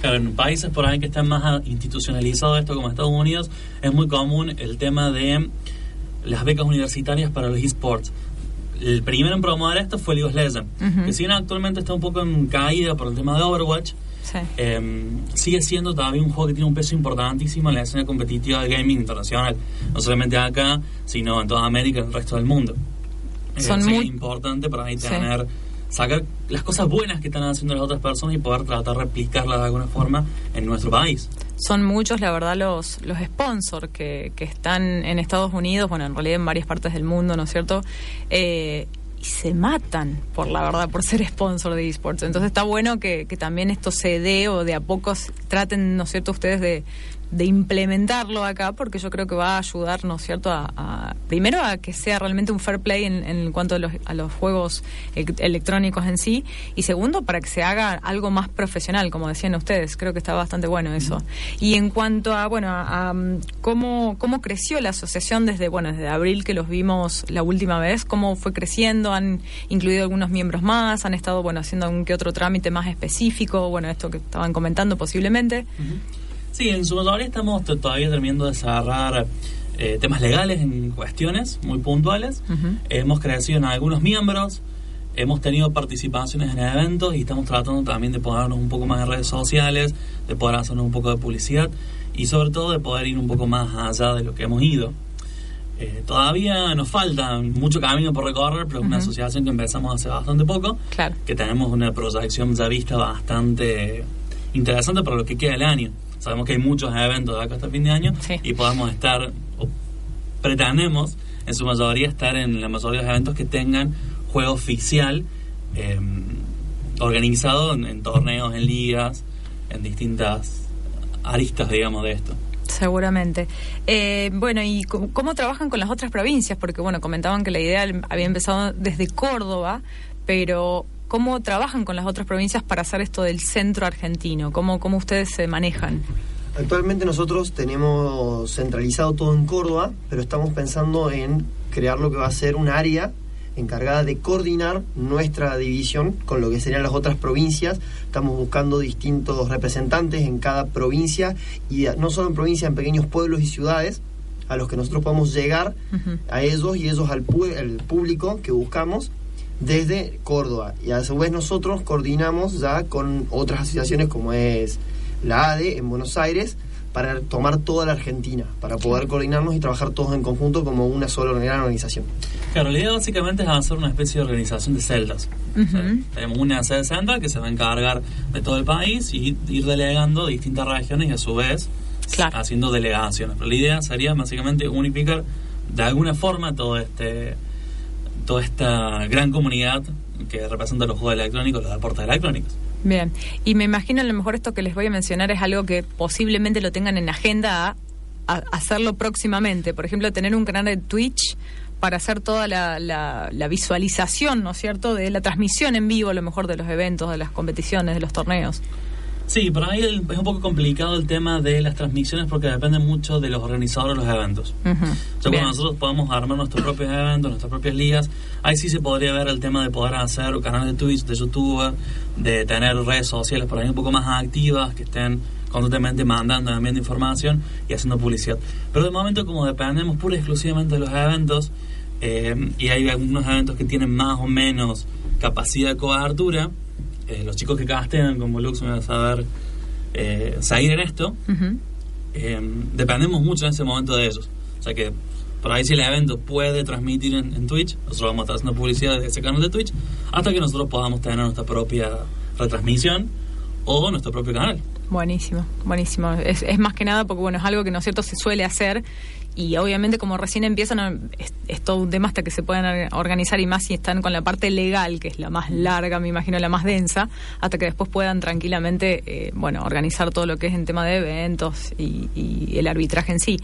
S8: Claro, en países por ahí que están más institucionalizados esto, como Estados Unidos, es muy común el tema de las becas universitarias para los esports. El primero en promover esto fue League of Legends, que si bien actualmente está un poco en caída por el tema de Overwatch,
S1: Sí.
S8: eh, sigue siendo todavía un juego que tiene un peso importantísimo en la escena competitiva del gaming internacional, no solamente acá, sino en toda América y en el resto del mundo. Eh,
S1: Son
S8: que
S1: muy-
S8: es importante para ahí
S1: Sí.
S8: Sacar las cosas buenas que están haciendo las otras personas y poder tratar de replicarlas de alguna forma en nuestro país.
S1: Son muchos, la verdad, los, los sponsors que, que están en Estados Unidos, bueno, en realidad en varias partes del mundo, ¿no es cierto? Eh, y se matan, por la verdad, por ser sponsor de esports. Entonces está bueno que, que también esto se dé o de a pocos traten, ¿no es cierto?, ustedes de, de implementarlo acá, porque yo creo que va a ayudar, ¿no es cierto?, a, primero a que sea realmente un fair play en, en cuanto a los, a los juegos electrónicos en sí, y segundo, para que se haga algo más profesional, como decían ustedes. Creo que está bastante bueno eso. Y en cuanto a, bueno, a, mm, cómo, cómo creció la asociación desde, bueno, desde abril que los vimos la última vez, cómo fue creciendo, han incluido algunos miembros más, han estado, bueno, haciendo algún que otro trámite más específico, bueno, esto que estaban comentando posiblemente.
S8: Sí, en su mayoría estamos todavía terminando de cerrar eh, temas legales en cuestiones muy puntuales.
S1: Ujú.
S8: Hemos crecido en algunos miembros, hemos tenido participaciones en eventos y estamos tratando también de ponernos un poco más en redes sociales, de poder hacernos un poco de publicidad y sobre todo de poder ir un poco más allá de lo que hemos ido. Eh, todavía nos falta mucho camino por recorrer, pero es una
S1: Ujú.
S8: asociación que empezamos hace bastante poco,
S1: Claro.
S8: que tenemos una proyección ya vista bastante interesante para lo que queda del año. Sabemos que hay muchos eventos de acá hasta fin de año
S1: Sí.
S8: y podemos estar, o pretendemos en su mayoría estar en la mayoría de los eventos que tengan juego oficial eh, organizado en, en torneos, en ligas, en distintas aristas, digamos, de esto.
S1: Seguramente. Eh, bueno, ¿y cómo, cómo trabajan con las otras provincias? Porque, bueno, comentaban que la idea había empezado desde Córdoba, pero ¿cómo trabajan con las otras provincias para hacer esto del centro argentino? ¿Cómo, cómo ustedes se manejan?
S9: Actualmente nosotros tenemos centralizado todo en Córdoba, pero estamos pensando en crear lo que va a ser un área encargada de coordinar nuestra división con lo que serían las otras provincias. Estamos buscando distintos representantes en cada provincia y no solo en provincias, en pequeños pueblos y ciudades a los que nosotros podemos llegar a ellos y ellos al pu- el público que buscamos desde Córdoba. Y a su vez nosotros coordinamos ya con otras asociaciones como es la ADE en Buenos Aires para tomar toda la Argentina, para poder coordinarnos y trabajar todos en conjunto como una sola gran organización.
S8: Claro, la idea básicamente es hacer una especie de organización de celdas. O sea,
S1: Ujú.
S8: tenemos una sede central que se va a encargar de todo el país y ir delegando distintas regiones y a su vez
S1: Claro.
S8: haciendo delegaciones. Pero la idea sería básicamente unificar de alguna forma todo este toda esta gran comunidad que representa los juegos electrónicos, los deportes electrónicos.
S1: Bien, y me imagino a lo mejor esto que les voy a mencionar es algo que posiblemente lo tengan en agenda a, a hacerlo próximamente. Por ejemplo, tener un canal de Twitch para hacer toda la, la- la visualización, ¿no es cierto?, de la transmisión en vivo a lo mejor de los eventos, de las competiciones, de los torneos.
S8: Sí, por ahí el- es un poco complicado el tema de las transmisiones porque depende mucho de los organizadores de los eventos.
S1: Ujú.
S8: O sea, cuando nosotros podamos armar nuestros propios eventos, nuestras propias ligas, ahí sí se podría ver el tema de poder hacer canales de Twitch, de YouTube, de tener redes sociales por ahí un poco más activas, que estén constantemente mandando, enviando información y haciendo publicidad. Pero de momento, como dependemos pura y exclusivamente de los eventos, eh, y hay algunos eventos que tienen más o menos capacidad de cobertura, eh, los chicos que castean como Lux me van a saber eh, seguir en esto, eh, dependemos mucho en ese momento de ellos. O sea que por ahí si el evento puede transmitir en, en Twitch, nosotros vamos a estar haciendo publicidad de ese canal de Twitch hasta que nosotros podamos tener nuestra propia retransmisión o nuestro propio canal.
S1: Buenísimo, buenísimo. Es, es más que nada porque, bueno, es algo que, ¿no es cierto?, se suele hacer y obviamente como recién empiezan, es, todo un tema hasta que se puedan or- organizar y más si están con la parte legal, que es la más larga, me imagino, la más densa, hasta que después puedan tranquilamente, eh, bueno, organizar todo lo que es en tema de eventos y, y el arbitraje en sí.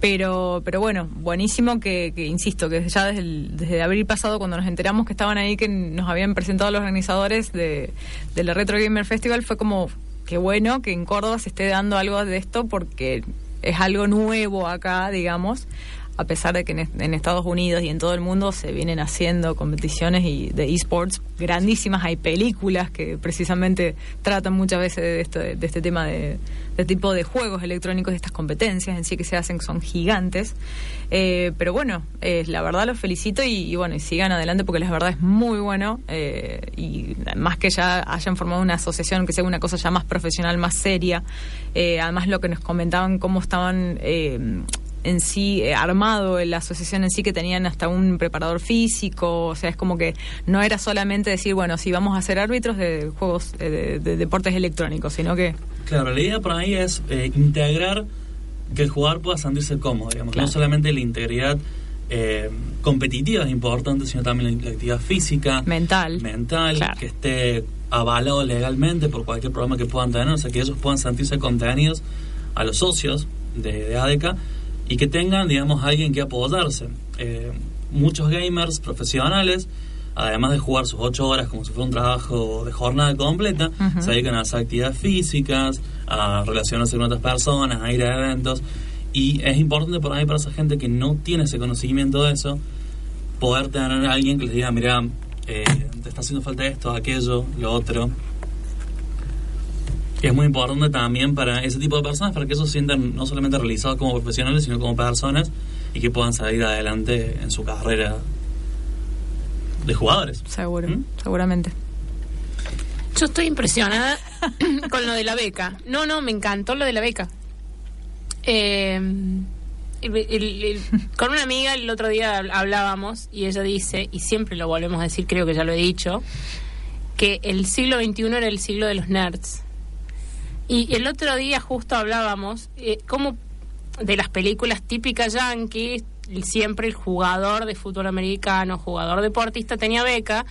S1: Pero, pero bueno, buenísimo que, que, insisto, que ya desde, el- desde abril pasado, cuando nos enteramos que estaban ahí, que nos habían presentado los organizadores de, de la Retro Gamer Festival, fue como qué bueno que en Córdoba se esté dando algo de esto porque es algo nuevo acá, digamos. A pesar de que en, Estados Unidos y en todo el mundo se vienen haciendo competiciones y de esports grandísimas, hay películas que precisamente tratan muchas veces de, esto, de, este tema de, de tipo de juegos electrónicos, de estas competencias en sí que se hacen, son gigantes. Eh, pero bueno, eh, la verdad los felicito y, y bueno, y sigan adelante porque la verdad es muy bueno eh, y más que ya hayan formado una asociación que sea una cosa ya más profesional, más seria. Eh, además lo que nos comentaban cómo estaban en sí eh, armado en la asociación en sí que tenían hasta un preparador físico, o sea, es como que no era solamente decir, bueno, sí, vamos a ser árbitros de juegos eh, de, de deportes electrónicos, sino que
S8: Claro, la idea por ahí es eh, integrar que el jugador pueda sentirse cómodo, digamos.
S1: Claro.
S8: No solamente la integridad eh, competitiva es importante, sino también la, la actividad física,
S1: mental.
S8: mental,
S1: Claro.
S8: que esté avalado legalmente por cualquier programa que puedan tener, o sea, que ellos puedan sentirse contenidos a los socios de, de ADECA y que tengan, digamos, alguien que apoyarse. Eh, muchos gamers profesionales, además de jugar sus ocho horas como si fuera un trabajo de jornada completa,
S1: Ujú.
S8: se dedican a hacer actividades físicas, a relacionarse con otras personas, a ir a eventos. Y es importante por ahí para esa gente que no tiene ese conocimiento de eso, poder tener a alguien que les diga, mira, eh, te está haciendo falta esto, aquello, lo otro. Es muy importante también para ese tipo de personas, para que ellos se sientan no solamente realizados como profesionales, sino como personas y que puedan salir adelante en su carrera de jugadores.
S1: seguro,
S8: ¿Mm?
S1: seguramente.
S2: Yo estoy impresionada *coughs* con lo de la beca. No, no, me encantó lo de la beca. Eh, el- el- el- con una amiga el otro día hablábamos y ella dice, y siempre lo volvemos a decir, creo que ya lo he dicho, que el siglo XXI era el siglo de los nerds. Y el otro día justo hablábamos eh, como de las películas típicas yankees, siempre el jugador de fútbol americano, jugador deportista tenía beca.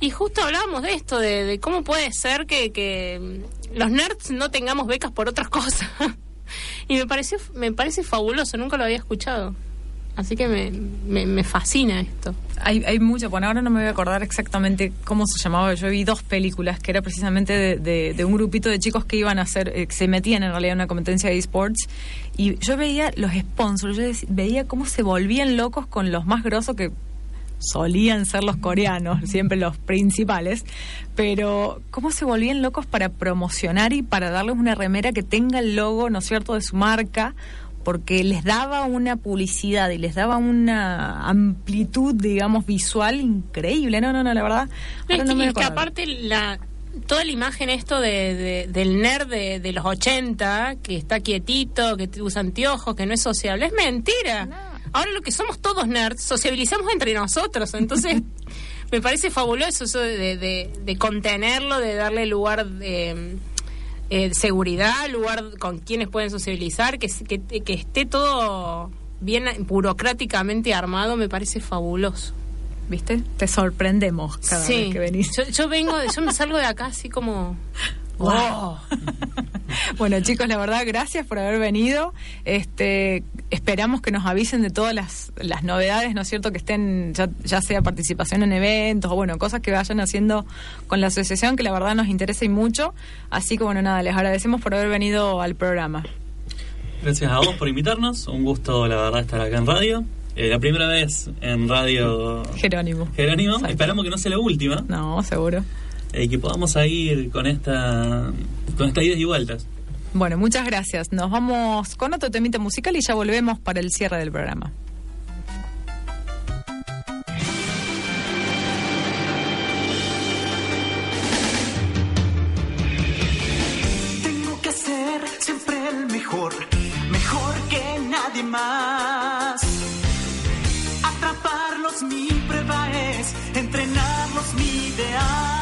S2: Y justo hablábamos de esto, de, de cómo puede ser que, que los nerds no tengamos becas por otras *laughs* cosas. y me pareció, me parece fabuloso, nunca lo había escuchado. Así que me, me, me fascina esto.
S1: Hay, hay mucho, bueno, ahora no me voy a acordar exactamente cómo se llamaba. Yo vi dos películas que era precisamente de, de- de un grupito de chicos que iban a hacer, eh, que se metían en realidad en una competencia de esports. Y yo veía los sponsors, yo veía cómo se volvían locos con los más grosos que solían ser los coreanos, siempre los principales, pero cómo se volvían locos para promocionar y para darles una remera que tenga el logo, ¿no es cierto?, de su marca, porque les daba una publicidad y les daba una amplitud, digamos, visual increíble. No, no, no, la verdad.
S2: No, es
S1: no
S2: que,
S1: me
S2: es que
S1: acuerdo.
S2: aparte la toda la imagen esto de, de- del nerd de, de los 80 que está quietito, que usa anteojos, que no es sociable, es mentira. Ahora lo que somos todos nerds, sociabilizamos entre nosotros, entonces *laughs* me parece fabuloso eso de, de- de contenerlo, de darle lugar de eh, seguridad, lugar con quienes pueden sociabilizar, que, que, que esté todo bien burocráticamente armado, me parece fabuloso.
S1: ¿Viste? Te sorprendemos cada
S2: Sí.
S1: vez que venís.
S2: Yo, yo vengo, yo me salgo de acá así como. *laughs*
S1: Wow. *laughs* bueno, chicos, la verdad, gracias por haber venido. Este, esperamos que nos avisen de todas las, las novedades, ¿no es cierto? Que estén, ya, ya sea participación en eventos o bueno, cosas que vayan haciendo con la asociación, que la verdad nos interesa y mucho. Así que bueno, nada, les agradecemos por haber venido al programa.
S8: Gracias a vos por invitarnos. Un gusto, la verdad, estar acá en radio. Eh, la primera vez en radio
S1: Jerónimo.
S8: Jerónimo.
S1: Exacto.
S8: Esperamos que no sea la última.
S1: No, seguro.
S8: Y que podamos seguir con esta con estas idas y vueltas.
S1: Bueno, muchas gracias. Nos vamos con otro temita musical y ya volvemos para el cierre del programa.
S4: Tengo que ser siempre el mejor, mejor que nadie más. Atraparlos mi prueba es, entrenarlos mi ideal.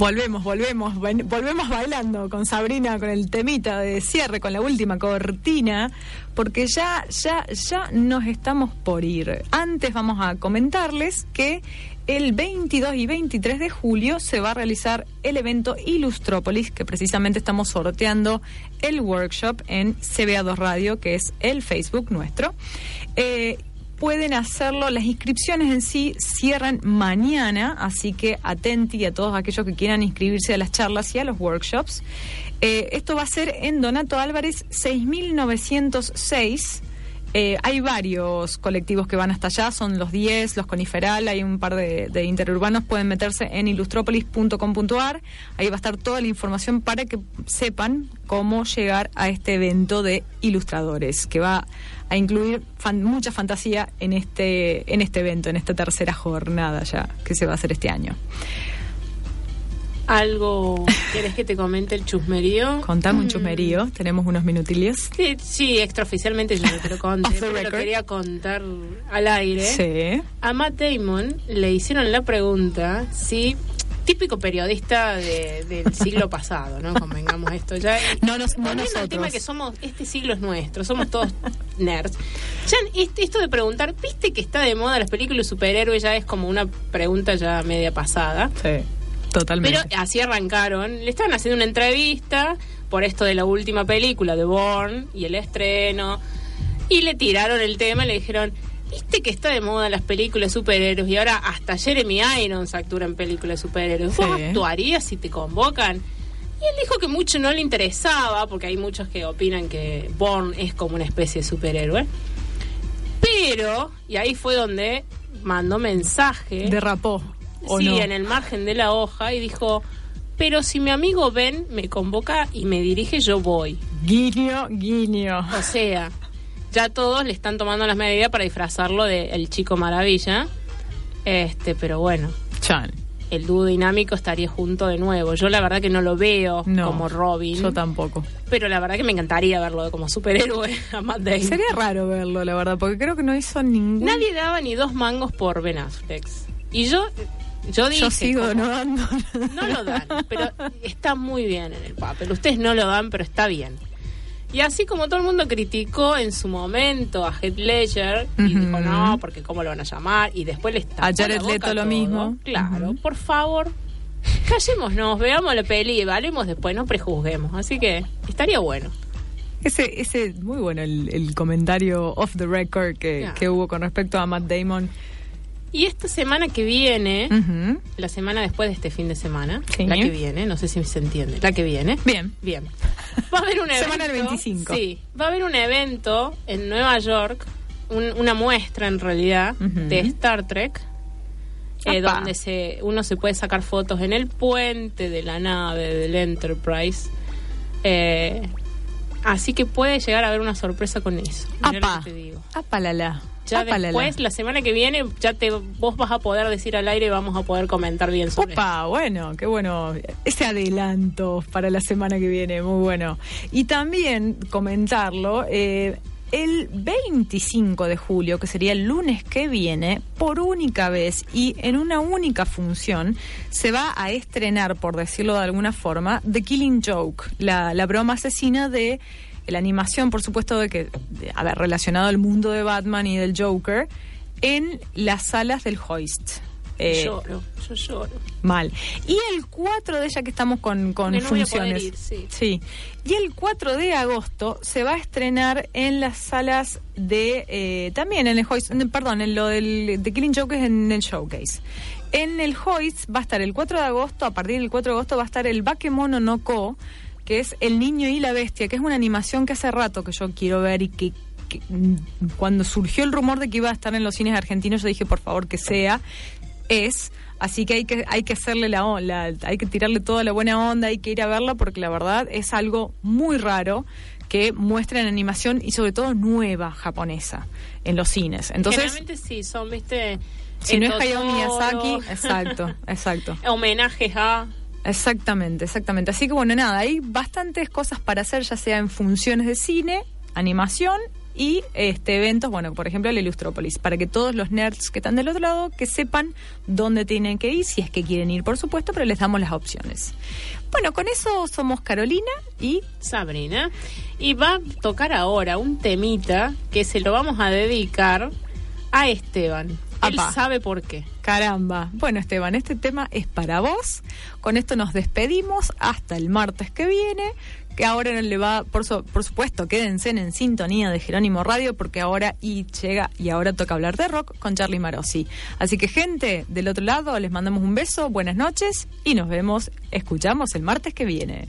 S1: Volvemos, volvemos, volvemos bailando con Sabrina, con el temita de cierre, con la última cortina, porque ya, ya, ya nos estamos por ir. Antes vamos a comentarles que el 22 y 23 de julio se va a realizar el evento Ilustrópolis, que precisamente estamos sorteando el workshop en CBA2 Radio, que es el Facebook nuestro. Eh, pueden hacerlo. Las inscripciones en sí cierran mañana, así que atenti a todos aquellos que quieran inscribirse a las charlas y a los workshops. Eh, esto va a ser en Donato Álvarez 6906. Eh, hay varios colectivos que van hasta allá, son los 10, los Coniferal, hay un par de, interurbanos, pueden meterse en ilustropolis.com.ar, ahí va a estar toda la información para que sepan cómo llegar a este evento de ilustradores, que va a incluir mucha fantasía en este, en este evento, en esta tercera jornada ya que se va a hacer este año.
S2: ¿Algo quieres que te comente el chusmerío?
S1: Contame un chusmerío, tenemos unos minutillos.
S2: Sí, sí, extraoficialmente yo no te lo conté, *laughs* pero quería contar al aire.
S1: Sí.
S2: A Matt Damon le hicieron la pregunta si típico periodista de- del *laughs* siglo pasado, ¿no? Convengamos esto ya.
S1: No, nos- no nosotros.
S2: tema que somos, este siglo es nuestro, somos todos *laughs* nerds. Ya este- esto de preguntar, ¿viste que está de moda las películas de superhéroes? Ya es como una pregunta ya media pasada.
S1: Sí, totalmente.
S2: Pero así arrancaron. Le estaban haciendo una entrevista por esto de la última película de Bourne y el estreno. Y le tiraron el tema y le dijeron, ¿viste que está de moda las películas de superhéroes? Y ahora hasta Jeremy Irons actúa en películas de superhéroes. ¿Vos
S1: Sí.
S2: actuarías si te convocan? Y él dijo que mucho no le interesaba, porque hay muchos que opinan que Bourne es como una especie de superhéroe. Pero, y ahí fue donde mandó mensaje.
S1: Derrapó. ¿O
S2: sí,
S1: no?
S2: en el margen de la hoja y dijo, pero si mi amigo Ben me convoca y me dirige, yo voy.
S1: Guiño, guiño.
S2: O sea, ya todos le están tomando las medidas para disfrazarlo de el chico maravilla. Este, pero bueno.
S1: Chan.
S2: El dúo dinámico estaría junto de nuevo. Yo la verdad que no lo veo
S1: No,
S2: como Robin.
S1: Yo tampoco.
S2: Pero la verdad que me encantaría verlo como superhéroe *laughs* a Matt Damon.
S1: Sería raro verlo, la verdad, porque creo que no hizo ningún.
S2: Nadie daba ni dos mangos por Ben Affleck. Y yo, yo dije...
S1: Yo sigo
S2: como-
S1: no dando.
S2: No lo dan, pero está muy bien en el papel. Ustedes no lo dan, pero está bien. Y así como todo el mundo criticó en su momento a Heath Ledger y dijo no, porque cómo lo van a llamar, y después le tapó
S1: A Jared Leto lo
S2: todo.
S1: mismo.
S2: Claro, por favor, callémonos, veamos la peli y evaluemos después, no prejuzguemos. Así que estaría bueno.
S1: Ese, ese, muy bueno el, el comentario off the record que, que hubo con respecto a Matt Damon.
S2: Y esta semana que viene, la semana después de este fin de semana,
S1: Sí.
S2: la que viene, no sé si se entiende, la que viene.
S1: Bien.
S2: Bien. Va a haber un *laughs* evento.
S1: Semana del 25.
S2: Sí, va a haber un evento en Nueva York, un- una muestra en realidad de Star Trek. eh,
S1: Apa.
S2: donde se uno se puede sacar fotos en el puente de la nave del Enterprise. Eh, así que puede llegar a haber una sorpresa con eso. Mirá lo
S1: Apa.
S2: que te digo.
S1: Apalala.
S2: Ya después, la semana que viene, ya te vos vas a poder decir al aire y vamos a poder comentar bien sobre
S1: Opa, bueno, qué bueno. Ese adelanto para la semana que viene, muy bueno. Y también comentarlo, eh, el 25 de julio, que sería el lunes que viene, por única vez y en una única función, se va a estrenar, por decirlo de alguna forma, The Killing Joke, la, la broma asesina de la animación, por supuesto, de que, de- a ver, relacionado al mundo de Batman y del Joker, en las salas del Hoist. Eh,
S2: Lloro, yo lloro.
S1: Mal. Y el 4 de ella que estamos con,
S2: no
S1: funciones.
S2: ir, sí.
S1: Y el 4 de agosto se va a estrenar en las salas de. eh, también en el Hoist. en- Perdón, en lo del de Killing Joke es en el Showcase. En el Hoist va a estar el 4 de agosto. A partir del 4 de agosto va a estar el Bakemono no Ko, que es El Niño y la Bestia, que es una animación que hace rato que yo quiero ver y que. que, mm, cuando surgió el rumor de que iba a estar en los cines argentinos, yo dije, por favor, que sea es, así que hay que hay que hacerle la, la- hay que tirarle toda la buena onda, hay que ir a verla porque la verdad es algo muy raro que muestra en animación y sobre todo nueva japonesa en los cines. Entonces,
S2: Generalmente sí, son, viste.
S1: si no es Hayao Miyazaki, exacto, *laughs* exacto.
S2: Homenajes a.
S1: Exactamente, exactamente. Así que bueno, nada, hay bastantes cosas para hacer, ya sea en funciones de cine, animación y este eventos, bueno, por ejemplo, el Ilustrópolis, para que todos los nerds que están del otro lado que sepan dónde tienen que ir, si es que quieren ir, por supuesto, pero les damos las opciones. Bueno, con eso somos Carolina y
S2: Sabrina. Y va a tocar ahora un temita que se lo vamos a dedicar a Esteban. Él
S1: Apa.
S2: sabe por qué.
S1: Caramba. Bueno, Esteban, este tema es para vos. Con esto nos despedimos hasta el martes que viene. Que ahora no le va, por, su- por supuesto, quédense en sintonía de Jerónimo Radio, porque ahora y llega y ahora toca hablar de rock con Charlie Marosi. Así que, gente, del otro lado, les mandamos un beso, buenas noches y nos vemos, escuchamos el martes que viene.